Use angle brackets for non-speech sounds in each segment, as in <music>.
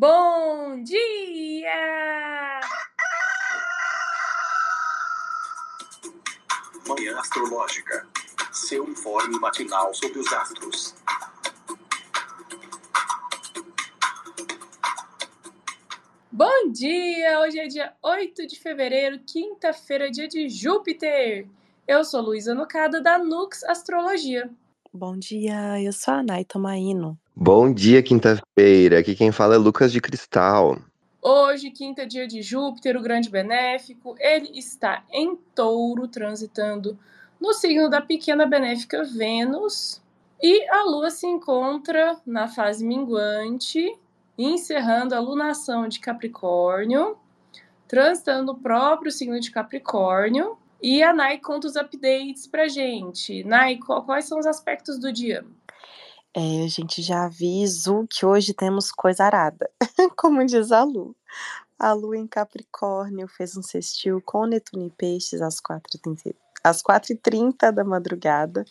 Bom dia! Manhã Astrológica. Seu informe matinal sobre os astros. Bom dia! Hoje é dia 8 de fevereiro, quinta-feira, dia de Júpiter. Eu sou Luísa Nucada, da Nux Astrologia. Bom dia, eu sou a Nay Tomaino. Bom dia, quinta-feira. Aqui quem fala é Lucas de Cristal. Hoje, quinta dia de Júpiter, o grande benéfico, ele está em touro, transitando no signo da pequena benéfica Vênus. E a Lua se encontra na fase minguante, encerrando a lunação de Capricórnio, transitando o próprio signo de Capricórnio. E a Nai conta os updates pra gente. Nai, quais são os aspectos do dia? É, a gente já aviso que hoje temos coisa arada, <laughs> como diz a Lu. A Lu em Capricórnio fez um sextil com Netuno e Peixes às 4h30 às 4h30 da madrugada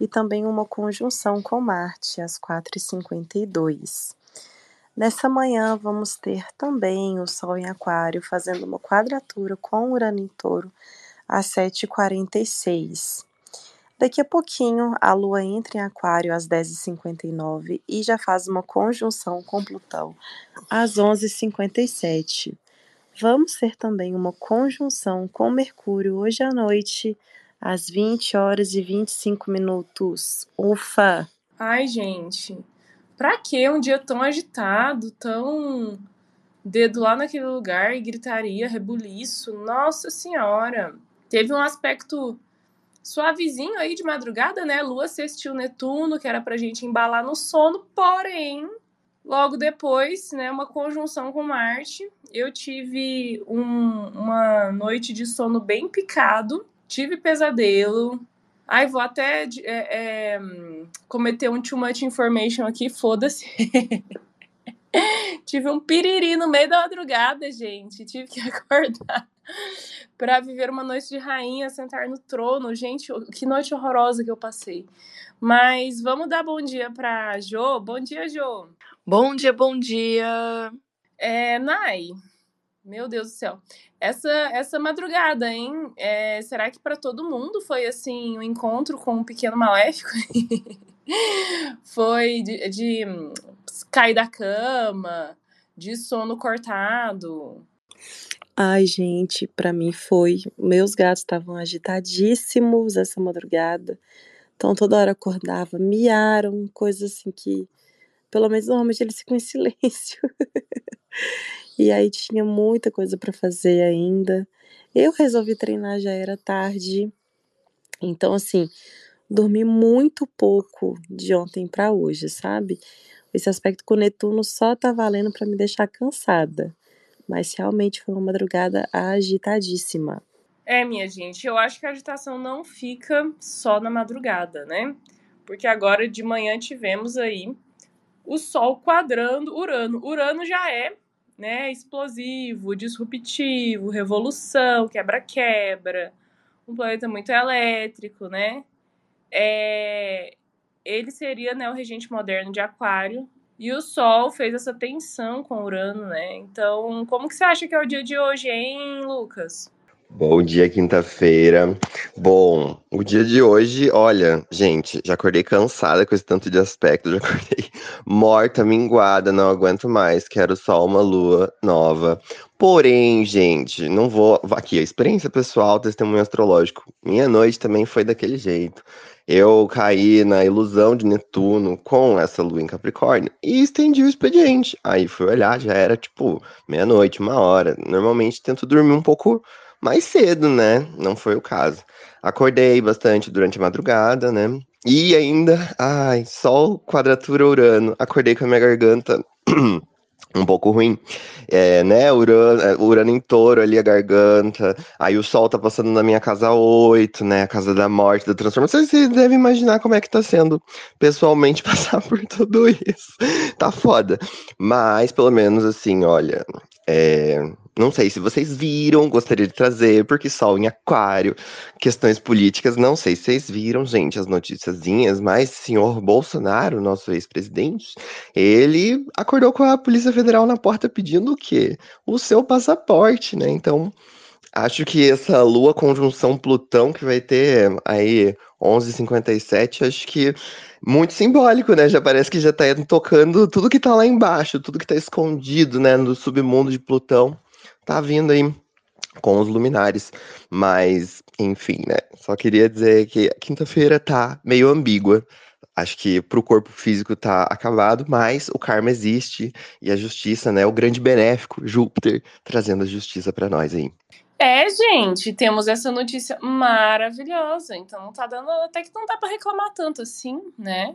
e também uma conjunção com Marte às 4h52. Nessa manhã vamos ter também o Sol em Aquário fazendo uma quadratura com Urano em Touro às 7h46. Daqui a pouquinho, a Lua entra em Aquário às 10h59 e já faz uma conjunção com Plutão às 11h57. Vamos ter também uma conjunção com Mercúrio hoje à noite, às 20 horas e 25 minutos. Ufa! Ai, gente, pra que um dia tão agitado, tão dedo lá naquele lugar e gritaria, rebuliço? Nossa Senhora! Teve um aspecto suavezinho aí de madrugada, né? Lua assistiu Netuno, que era pra gente embalar no sono, porém, logo depois, né, uma conjunção com Marte, eu tive um, uma noite de sono bem picado, tive pesadelo. Ai, vou até é, é, cometer um too much information aqui, foda-se. <laughs> tive um piriri no meio da madrugada, gente. Tive que <laughs> acordar para viver uma noite de rainha, sentar no trono. Gente, que noite horrorosa que eu passei. Mas vamos dar bom dia para Jo. Bom dia, Jo. Bom dia, bom dia. É, Nai, meu Deus do céu. Essa essa madrugada, hein? É, será que para todo mundo foi assim um encontro com um pequeno maléfico? <laughs> foi de, de cair da cama, de sono cortado. Ai, gente, para mim foi. Meus gatos estavam agitadíssimos essa madrugada. Então toda hora acordava, miaram, coisas assim que, pelo menos normalmente eles ficam em <laughs> silêncio. e aí tinha muita coisa para fazer ainda. Eu resolvi treinar já era tarde. Então assim, dormi muito pouco de ontem para hoje, sabe? Esse aspecto com Netuno só tá valendo para me deixar cansada mas realmente foi uma madrugada agitadíssima. É, minha gente, eu acho que a agitação não fica só na madrugada, né? Porque agora de manhã tivemos aí o Sol quadrando Urano. Urano já é, né, explosivo, disruptivo, revolução, quebra-quebra, um planeta muito elétrico, né? É, ele seria né, o regente moderno de Aquário, e o Sol fez essa tensão com Urano, né? Então, como que você acha que é o dia de hoje, hein, Lucas? Bom dia, quinta-feira. Bom, o dia de hoje, olha, gente, já acordei cansada com esse tanto de aspecto, já acordei <laughs> morta, minguada, não aguento mais, quero só uma lua nova. Porém, gente, não vou. Aqui, a experiência pessoal, testemunho astrológico. Minha noite também foi daquele jeito eu caí na ilusão de Netuno com essa lua em Capricórnio e estendi o expediente. Aí fui olhar, já era tipo meia-noite, uma hora. Normalmente tento dormir um pouco mais cedo, né? Não foi o caso. Acordei bastante durante a madrugada, né? E ainda, ai, Sol, quadratura Urano. Acordei com a minha garganta <clears throat> um pouco ruim. É, né, Urano, é, Urano em touro ali, a garganta. Aí o Sol tá passando na minha casa 8, né? A casa da morte, da transformação. Vocês devem imaginar como é que tá sendo pessoalmente <laughs> passar por tudo isso. Tá foda. Mas, pelo menos, assim, olha, É, não sei se vocês viram, gostaria de trazer, porque Sol em Aquário, questões políticas, não sei se vocês viram, gente, as noticiazinhas, mas senhor Bolsonaro, nosso ex-presidente, ele acordou com a Polícia Federal na porta pedindo o quê? O seu passaporte, né? Então, acho que essa lua conjunção Plutão que vai ter aí 11h57, acho que muito simbólico, né? Já parece que já tá tocando tudo que tá lá embaixo, tudo que tá escondido, né, no submundo de Plutão, tá vindo aí com os luminares. Mas, enfim, né? Só queria dizer que quinta-feira tá meio ambígua. Acho que pro corpo físico tá acabado, mas o karma existe e a justiça, né? O grande benéfico, Júpiter, trazendo a justiça para nós aí. É, gente, temos essa notícia maravilhosa. Então não tá dando. Até que não dá para reclamar tanto assim, né?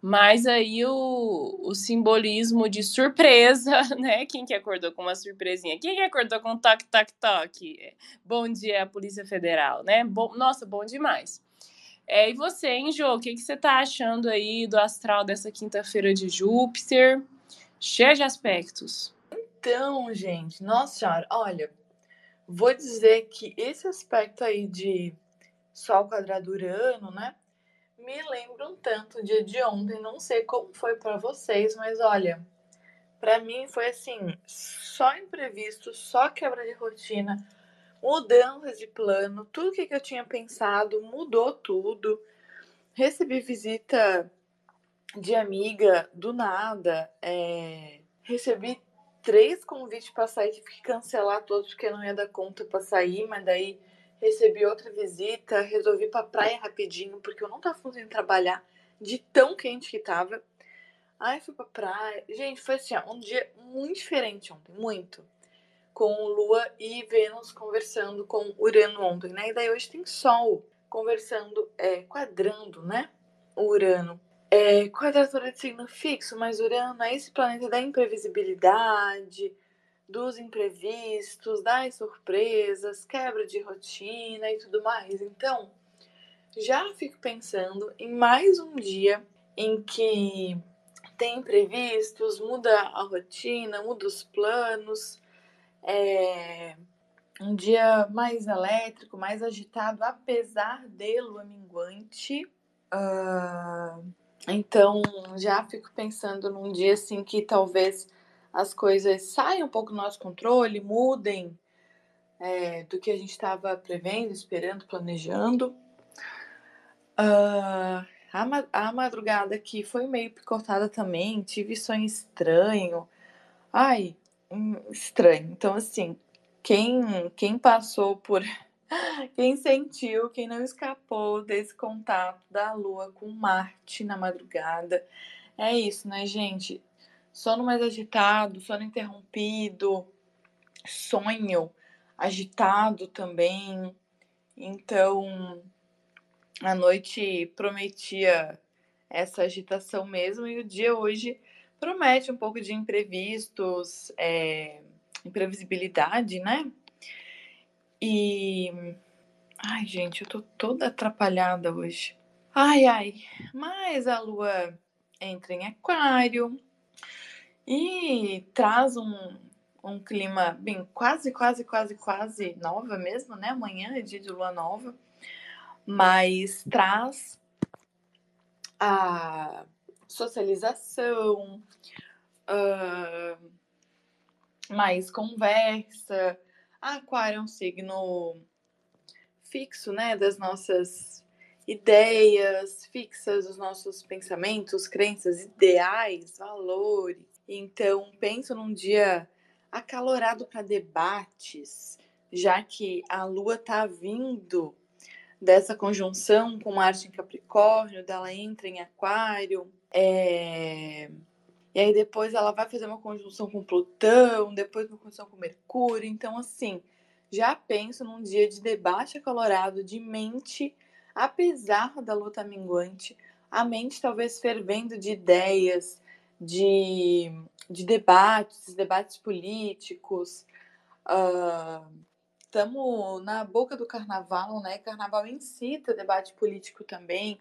Mas aí o, o simbolismo de surpresa, <laughs> né? Quem que acordou com uma surpresinha? Quem que acordou com toque, toque, toque? Bom dia, Polícia Federal, né? Bom, nossa, bom demais. É, e você, hein, Jô? O que, que você tá achando aí do astral dessa quinta-feira de Júpiter? Cheia de aspectos. Então, gente, nossa senhora, olha, Vou dizer que esse aspecto aí de Sol quadrado Urano, né? Me lembra um tanto o dia de ontem. Não sei como foi para vocês, mas olha, para mim foi assim, só imprevisto, só quebra de rotina, mudanças de plano, tudo que eu tinha pensado mudou tudo. Recebi visita de amiga do nada, é, recebi três convites para sair, tive que cancelar todos porque não ia dar conta para sair, mas daí recebi outra visita, resolvi pra praia rapidinho, porque eu não tava conseguindo trabalhar de tão quente que tava. Aí fui pra praia. Gente, foi assim, ó, um dia muito diferente ontem, muito. Com Lua e Vênus conversando com Urano ontem, né? E daí hoje tem Sol conversando, é, quadrando, né? O Urano é, quadratura de signo fixo, mas Urano é esse planeta da imprevisibilidade, dos imprevistos, das surpresas, quebra de rotina e tudo mais. Então, já fico pensando em mais um dia em que tem imprevistos, muda a rotina, muda os planos, é um dia mais elétrico, mais agitado, apesar de lua minguante. Uh, então, já fico pensando num dia assim que talvez as coisas saiam um pouco do nosso controle, mudem é, do que a gente estava prevendo, esperando, planejando. Uh, a, a madrugada aqui foi meio picotada também, tive sonho estranho. Ai, hum, estranho. Então, assim, quem, quem passou por quem sentiu, quem não escapou desse contato da Lua com Marte na madrugada. É isso, né, gente? Sono mais agitado, sono interrompido, sonho agitado também. Então, a noite prometia essa agitação mesmo, e o dia hoje promete um pouco de imprevistos, é, imprevisibilidade, né? E. Ai, gente, eu tô toda atrapalhada hoje. Ai, ai. Mas a lua entra em Aquário e traz um, um clima bem quase, quase, quase, quase nova mesmo, né? Amanhã é dia de lua nova, mas traz a socialização, uh, mais conversa, Aquário é um signo fixo, né, das nossas ideias fixas, os nossos pensamentos, crenças, ideais, valores. Então, penso num dia acalorado para debates, já que a Lua está vindo dessa conjunção com Marte em Capricórnio, dela entra em Aquário. É... E aí depois ela vai fazer uma conjunção com Plutão, depois uma conjunção com Mercúrio. Então, assim, já penso num dia de debate acalorado, de mente, apesar da luta minguante, a mente talvez fervendo de ideias, de, de debates, debates políticos. Estamos uh, na boca do carnaval, né? Carnaval incita debate político também,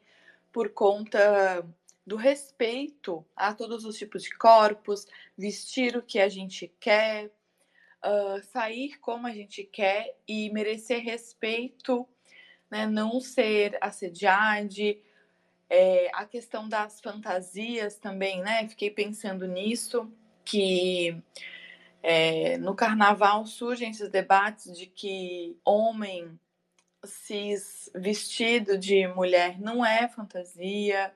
por conta do respeito a todos os tipos de corpos, vestir o que a gente quer, uh, sair como a gente quer e merecer respeito, né? Não ser assediade. É, a questão das fantasias também, né? Fiquei pensando nisso, que é, no carnaval surgem esses debates de que homem cis vestido de mulher não é fantasia,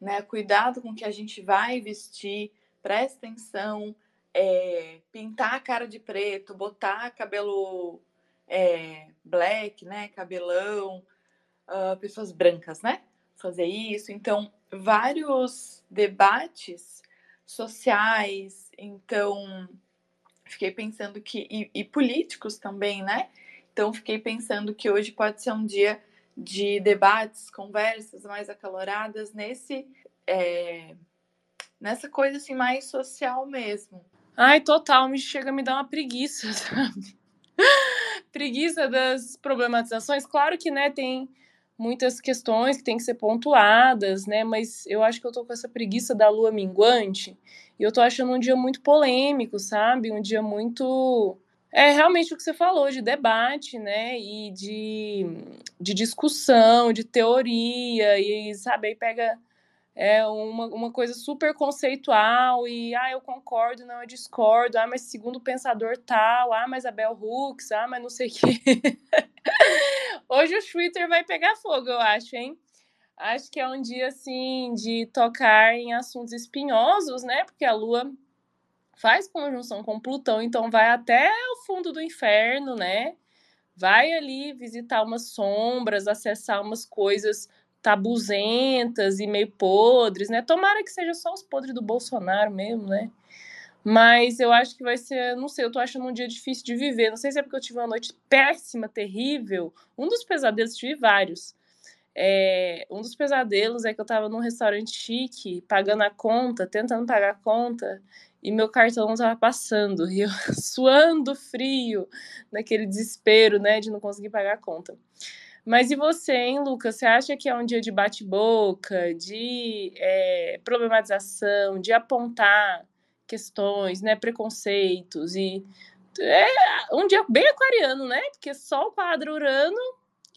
né? Cuidado com o que a gente vai vestir, presta atenção, é, pintar a cara de preto, botar cabelo é, black, né? Cabelão, uh, pessoas brancas, né? Fazer isso. Então, vários debates sociais, então fiquei pensando que. E, e políticos também, né? Então, fiquei pensando que hoje pode ser um dia de debates, conversas mais acaloradas nesse é, nessa coisa assim mais social mesmo. Ai, total, me chega a me dar uma preguiça, <laughs> sabe? preguiça das problematizações. Claro que, né, tem muitas questões que têm que ser pontuadas, né? Mas eu acho que eu tô com essa preguiça da lua minguante e eu tô achando um dia muito polêmico, sabe? Um dia muito é realmente o que você falou, de debate, né? E de, de discussão, de teoria, e sabe, aí pega é, uma, uma coisa super conceitual e ah, eu concordo, não, eu discordo, ah, mas segundo o pensador tal, ah, mas a Bell Hooks, ah, mas não sei o quê. <laughs> Hoje o Twitter vai pegar fogo, eu acho, hein? Acho que é um dia assim de tocar em assuntos espinhosos, né? Porque a Lua faz conjunção com Plutão, então vai até o fundo do inferno, né? Vai ali visitar umas sombras, acessar umas coisas tabuzentas e meio podres, né? Tomara que seja só os podres do Bolsonaro mesmo, né? Mas eu acho que vai ser, não sei, eu tô achando um dia difícil de viver. Não sei se é porque eu tive uma noite péssima, terrível. Um dos pesadelos, tive vários. É, um dos pesadelos é que eu tava num restaurante chique, pagando a conta, tentando pagar a conta, e meu cartão estava passando, e eu <laughs> suando frio, naquele desespero, né, de não conseguir pagar a conta. Mas e você, hein, Lucas? Você acha que é um dia de bate-boca, de é, problematização, de apontar questões, né, preconceitos e é um dia bem aquariano, né? Porque só o quadro Urano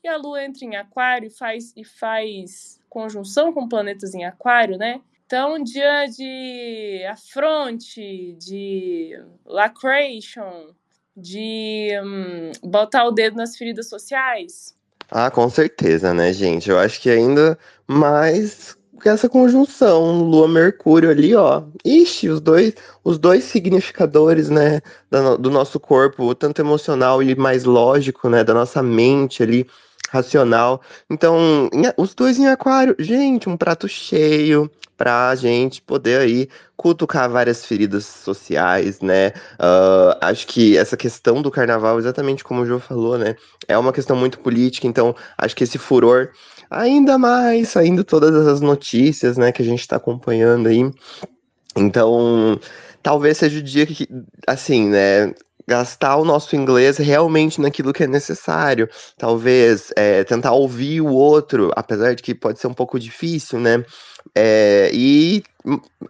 e a Lua entra em Aquário e faz e faz conjunção com planetas em Aquário, né? Então, dia de afronte, de lacration, de hum, botar o dedo nas feridas sociais. Ah, com certeza, né, gente? Eu acho que ainda mais essa conjunção Lua-Mercúrio ali, ó. Ixi, os dois, os dois significadores, né, do nosso corpo, tanto emocional e mais lógico, né, da nossa mente ali, racional. Então, os dois em aquário, gente, um prato cheio, para a gente poder aí cutucar várias feridas sociais, né? Uh, acho que essa questão do carnaval, exatamente como o João falou, né? É uma questão muito política, então acho que esse furor, ainda mais saindo todas as notícias, né, que a gente está acompanhando aí. Então, talvez seja o dia que, assim, né? Gastar o nosso inglês realmente naquilo que é necessário. Talvez é, tentar ouvir o outro, apesar de que pode ser um pouco difícil, né? É, e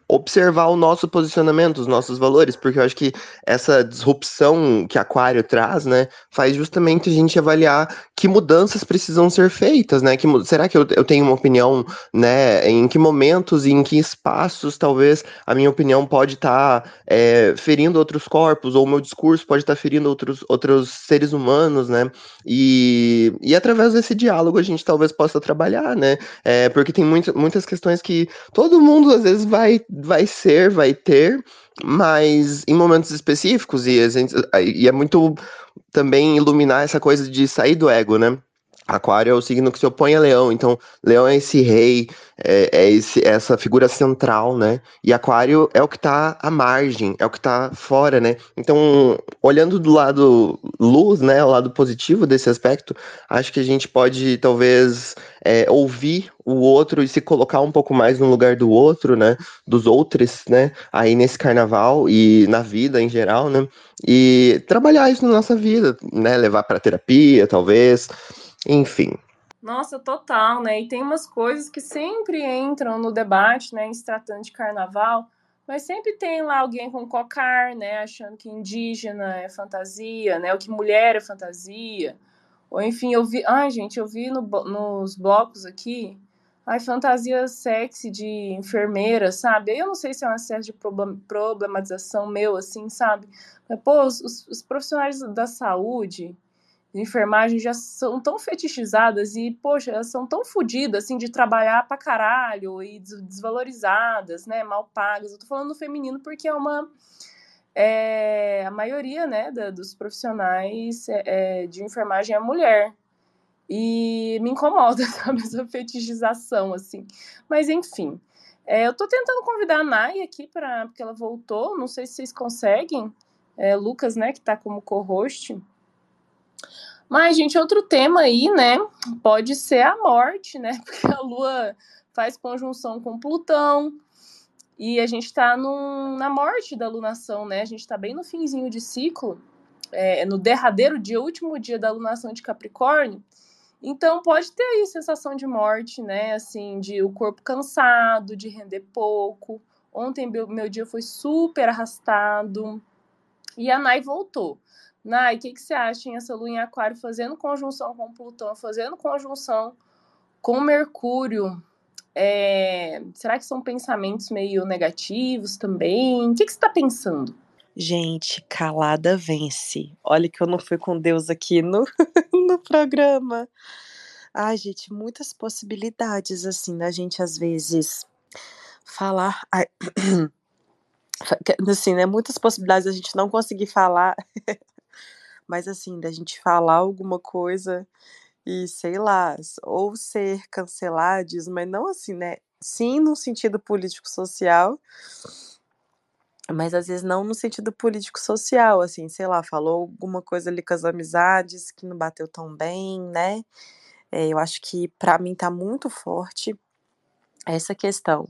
observar o nosso posicionamento, os nossos valores, porque eu acho que essa disrupção que Aquário traz, né, faz justamente a gente avaliar que mudanças precisam ser feitas, né? Que, será que eu, eu tenho uma opinião, né? Em que momentos e em que espaços talvez a minha opinião pode estar tá, é, ferindo outros corpos, ou o meu discurso pode estar tá ferindo outros, outros seres humanos, né? E, e através desse diálogo a gente talvez possa trabalhar, né? É, porque tem muito, muitas questões que todo mundo às vezes vai, vai ser, vai ter, mas em momentos específicos, e, gente, e é muito também iluminar essa coisa de sair do ego, né? Aquário é o signo que se opõe a Leão, então Leão é esse rei, é, é esse, essa figura central, né? E Aquário é o que tá à margem, é o que tá fora, né? Então, olhando do lado luz, né, o lado positivo desse aspecto, acho que a gente pode talvez é, ouvir o outro e se colocar um pouco mais no lugar do outro, né? Dos outros, né? Aí nesse carnaval e na vida em geral, né? E trabalhar isso na nossa vida, né? Levar para terapia, talvez. Enfim. Nossa, total, né? E tem umas coisas que sempre entram no debate, né, em se tratando de carnaval. Mas sempre tem lá alguém com cocar, né? Achando que indígena é fantasia, né? O que mulher é fantasia. Ou enfim, eu vi. Ai, gente, eu vi no, nos blocos aqui. Ai, fantasia sexy de enfermeira, sabe? Eu não sei se é um excesso de problematização meu, assim, sabe? Mas, pô, os, os profissionais da saúde, de enfermagem, já são tão fetichizadas e, poxa, elas são tão fodidas, assim, de trabalhar pra caralho e desvalorizadas, né? Mal pagas. Eu tô falando no feminino porque é uma é, a maioria né, da, dos profissionais é, de enfermagem é mulher. E me incomoda, <laughs> sabe, essa fetichização, assim. Mas, enfim, é, eu tô tentando convidar a Nai aqui, pra, porque ela voltou, não sei se vocês conseguem. É, Lucas, né, que tá como co-host. Mas, gente, outro tema aí, né, pode ser a morte, né, <laughs> porque a Lua faz conjunção com Plutão, e a gente está na morte da lunação, né? A gente está bem no finzinho de ciclo, é, no derradeiro dia, último dia da lunação de Capricórnio. Então pode ter aí sensação de morte, né? Assim, de o corpo cansado, de render pouco. Ontem meu, meu dia foi super arrastado. E a Nai voltou. Nai, o que, que você acha em essa lua em aquário fazendo conjunção com Plutão, fazendo conjunção com Mercúrio? É, será que são pensamentos meio negativos também? O que, que você está pensando? Gente, calada vence. Olha que eu não fui com Deus aqui no, <laughs> no programa. Ai, gente, muitas possibilidades, assim, da gente às vezes falar. Ai, <clears throat> assim, né? Muitas possibilidades da gente não conseguir falar, <laughs> mas assim, da gente falar alguma coisa e sei lá, ou ser cancelados, mas não assim, né? Sim, no sentido político-social, mas às vezes não no sentido político-social, assim, sei lá, falou alguma coisa ali com as amizades que não bateu tão bem, né? É, eu acho que para mim tá muito forte essa questão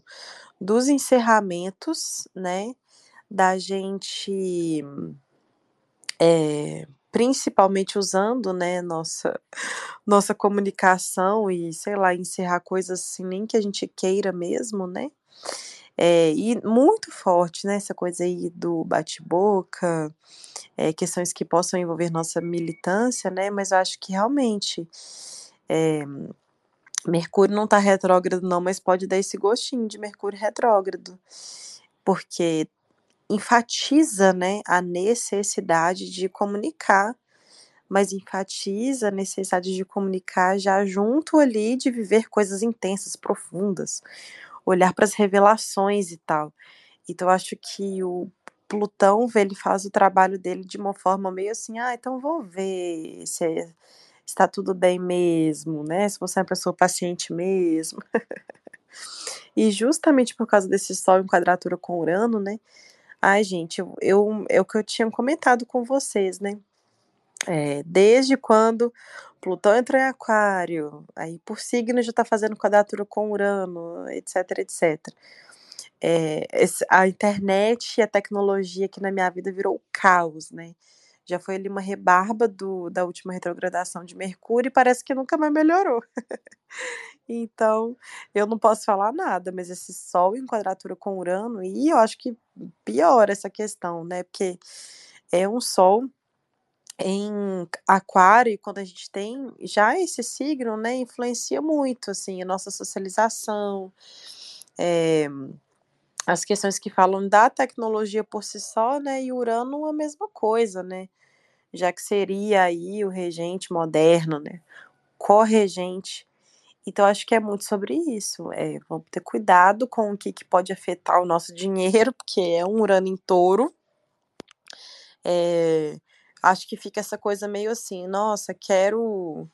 dos encerramentos, né? Da gente. É, principalmente usando, né, nossa nossa comunicação e, sei lá, encerrar coisas assim, nem que a gente queira mesmo, né? É, e muito forte, né, essa coisa aí do bate-boca, é, questões que possam envolver nossa militância, né, mas eu acho que realmente é, Mercúrio não tá retrógrado não, mas pode dar esse gostinho de Mercúrio retrógrado, porque enfatiza, né, a necessidade de comunicar, mas enfatiza a necessidade de comunicar já junto ali de viver coisas intensas, profundas, olhar para as revelações e tal. Então eu acho que o Plutão, ele faz o trabalho dele de uma forma meio assim, ah, então vou ver se está tudo bem mesmo, né? Se você é uma pessoa paciente mesmo. <laughs> e justamente por causa desse Sol em quadratura com Urano, né? Ai, gente, eu, eu, é o que eu tinha comentado com vocês, né? É, desde quando Plutão entrou em Aquário, aí por signo já está fazendo quadratura com Urano, etc, etc. É, a internet e a tecnologia aqui na minha vida virou caos, né? Já foi ali uma rebarba do, da última retrogradação de Mercúrio e parece que nunca mais melhorou. <laughs> Então, eu não posso falar nada, mas esse Sol em quadratura com Urano, e eu acho que piora essa questão, né? Porque é um Sol em aquário, quando a gente tem já esse signo, né, influencia muito, assim, a nossa socialização, é, as questões que falam da tecnologia por si só, né, e Urano a mesma coisa, né, já que seria aí o regente moderno, né, corregente então, acho que é muito sobre isso. É, vamos ter cuidado com o que, que pode afetar o nosso <laughs> dinheiro, porque é um Urano em touro. É, acho que fica essa coisa meio assim, nossa, quero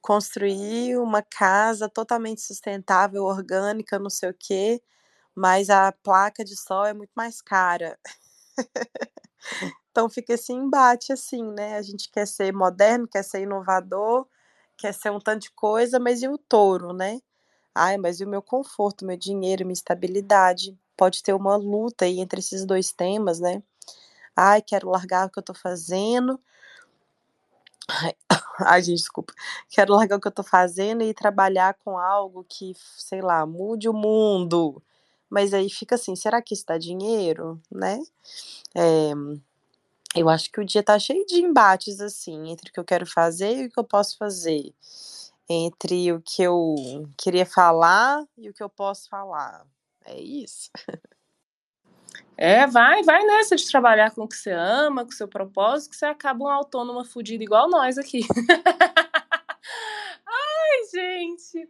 construir uma casa totalmente sustentável, orgânica, não sei o quê, mas a placa de sol é muito mais cara. <laughs> então fica esse embate assim, né? A gente quer ser moderno, quer ser inovador, quer ser um tanto de coisa, mas e o touro, né? Ai, mas e o meu conforto, meu dinheiro, minha estabilidade? Pode ter uma luta aí entre esses dois temas, né? Ai, quero largar o que eu tô fazendo. Ai, <coughs> gente, desculpa. Quero largar o que eu tô fazendo e trabalhar com algo que, sei lá, mude o mundo. Mas aí fica assim, será que isso dá dinheiro, né? É, eu acho que o dia tá cheio de embates, assim, entre o que eu quero fazer e o que eu posso fazer. Entre o que eu queria falar e o que eu posso falar. É isso. É, vai, vai nessa de trabalhar com o que você ama, com o seu propósito, que você acaba um autônoma fudido igual nós aqui. <laughs> Ai, gente.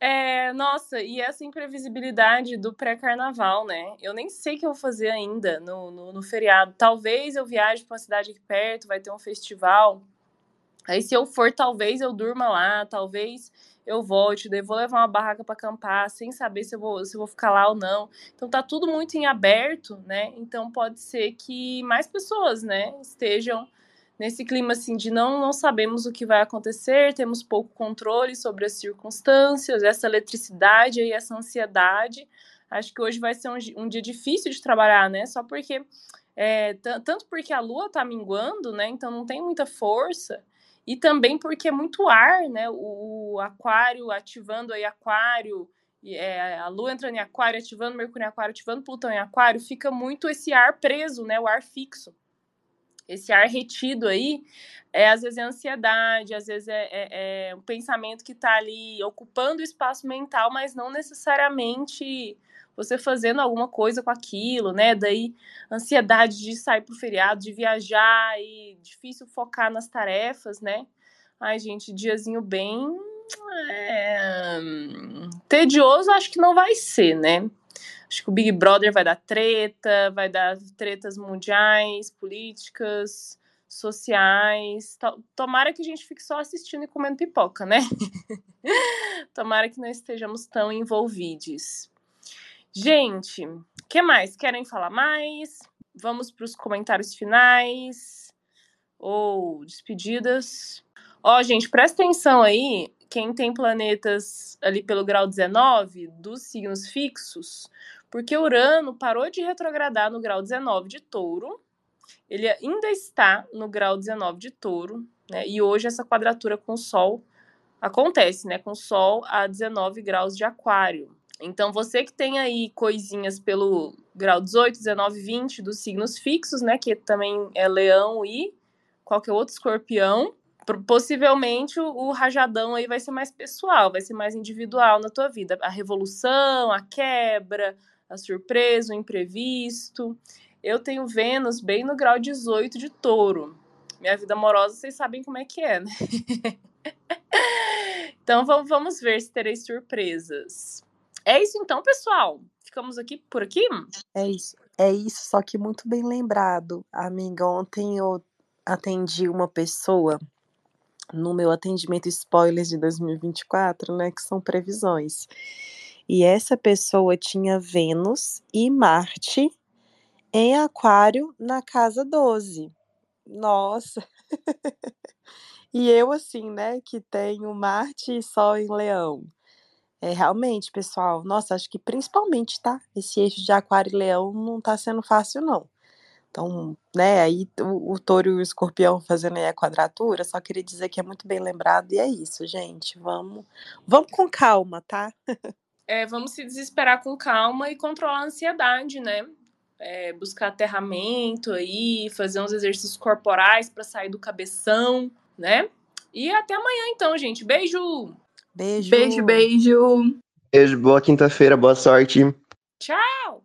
É, nossa, e essa imprevisibilidade do pré-carnaval, né? Eu nem sei o que eu vou fazer ainda no, no, no feriado. Talvez eu viaje para uma cidade aqui perto, vai ter um festival. Aí, se eu for, talvez eu durma lá, talvez eu volte, daí vou levar uma barraca para acampar, sem saber se eu, vou, se eu vou ficar lá ou não. Então tá tudo muito em aberto, né? Então pode ser que mais pessoas, né, estejam nesse clima assim de não, não sabemos o que vai acontecer, temos pouco controle sobre as circunstâncias, essa eletricidade e essa ansiedade. Acho que hoje vai ser um, um dia difícil de trabalhar, né? Só porque é, tanto porque a lua tá minguando, né? Então não tem muita força e também porque é muito ar, né? O, o aquário ativando aí aquário, é, a Lua entrando em aquário, ativando Mercúrio em aquário, ativando Plutão em aquário, fica muito esse ar preso, né? O ar fixo. Esse ar retido aí, é, às vezes é ansiedade, às vezes é, é, é um pensamento que está ali ocupando o espaço mental, mas não necessariamente você fazendo alguma coisa com aquilo, né? Daí ansiedade de sair pro feriado, de viajar e difícil focar nas tarefas, né? Ai, gente, diazinho bem é... tedioso, acho que não vai ser, né? Acho que o Big Brother vai dar treta, vai dar tretas mundiais, políticas, sociais. Tomara que a gente fique só assistindo e comendo pipoca, né? <laughs> Tomara que não estejamos tão envolvidos. Gente, o que mais? Querem falar mais? Vamos para os comentários finais ou despedidas. Ó, gente, presta atenção aí. Quem tem planetas ali pelo grau 19 dos signos fixos, porque Urano parou de retrogradar no grau 19 de Touro. Ele ainda está no grau 19 de Touro, né? E hoje essa quadratura com o Sol acontece, né? Com o Sol a 19 graus de Aquário. Então, você que tem aí coisinhas pelo grau 18, 19, 20 dos signos fixos, né? Que também é leão e qualquer outro escorpião. Possivelmente o, o rajadão aí vai ser mais pessoal, vai ser mais individual na tua vida. A revolução, a quebra, a surpresa, o imprevisto. Eu tenho Vênus bem no grau 18 de touro. Minha vida amorosa, vocês sabem como é que é, né? <laughs> então vamos ver se terei surpresas. É isso então, pessoal. Ficamos aqui por aqui? É isso. É isso, só que muito bem lembrado. Amiga, ontem eu atendi uma pessoa no meu atendimento spoilers de 2024, né, que são previsões. E essa pessoa tinha Vênus e Marte em Aquário na casa 12. Nossa. <laughs> e eu assim, né, que tenho Marte e Sol em Leão. É, realmente, pessoal, nossa, acho que principalmente, tá? Esse eixo de aquário e leão não tá sendo fácil, não. Então, né, aí o, o touro e o escorpião fazendo aí a quadratura, só queria dizer que é muito bem lembrado, e é isso, gente, vamos, vamos com calma, tá? <laughs> É, vamos se desesperar com calma e controlar a ansiedade, né? É, buscar aterramento aí, fazer uns exercícios corporais para sair do cabeção, né? E até amanhã, então, gente. Beijo! Beijo. Beijo, beijo. Beijo, boa quinta-feira, boa sorte. Tchau!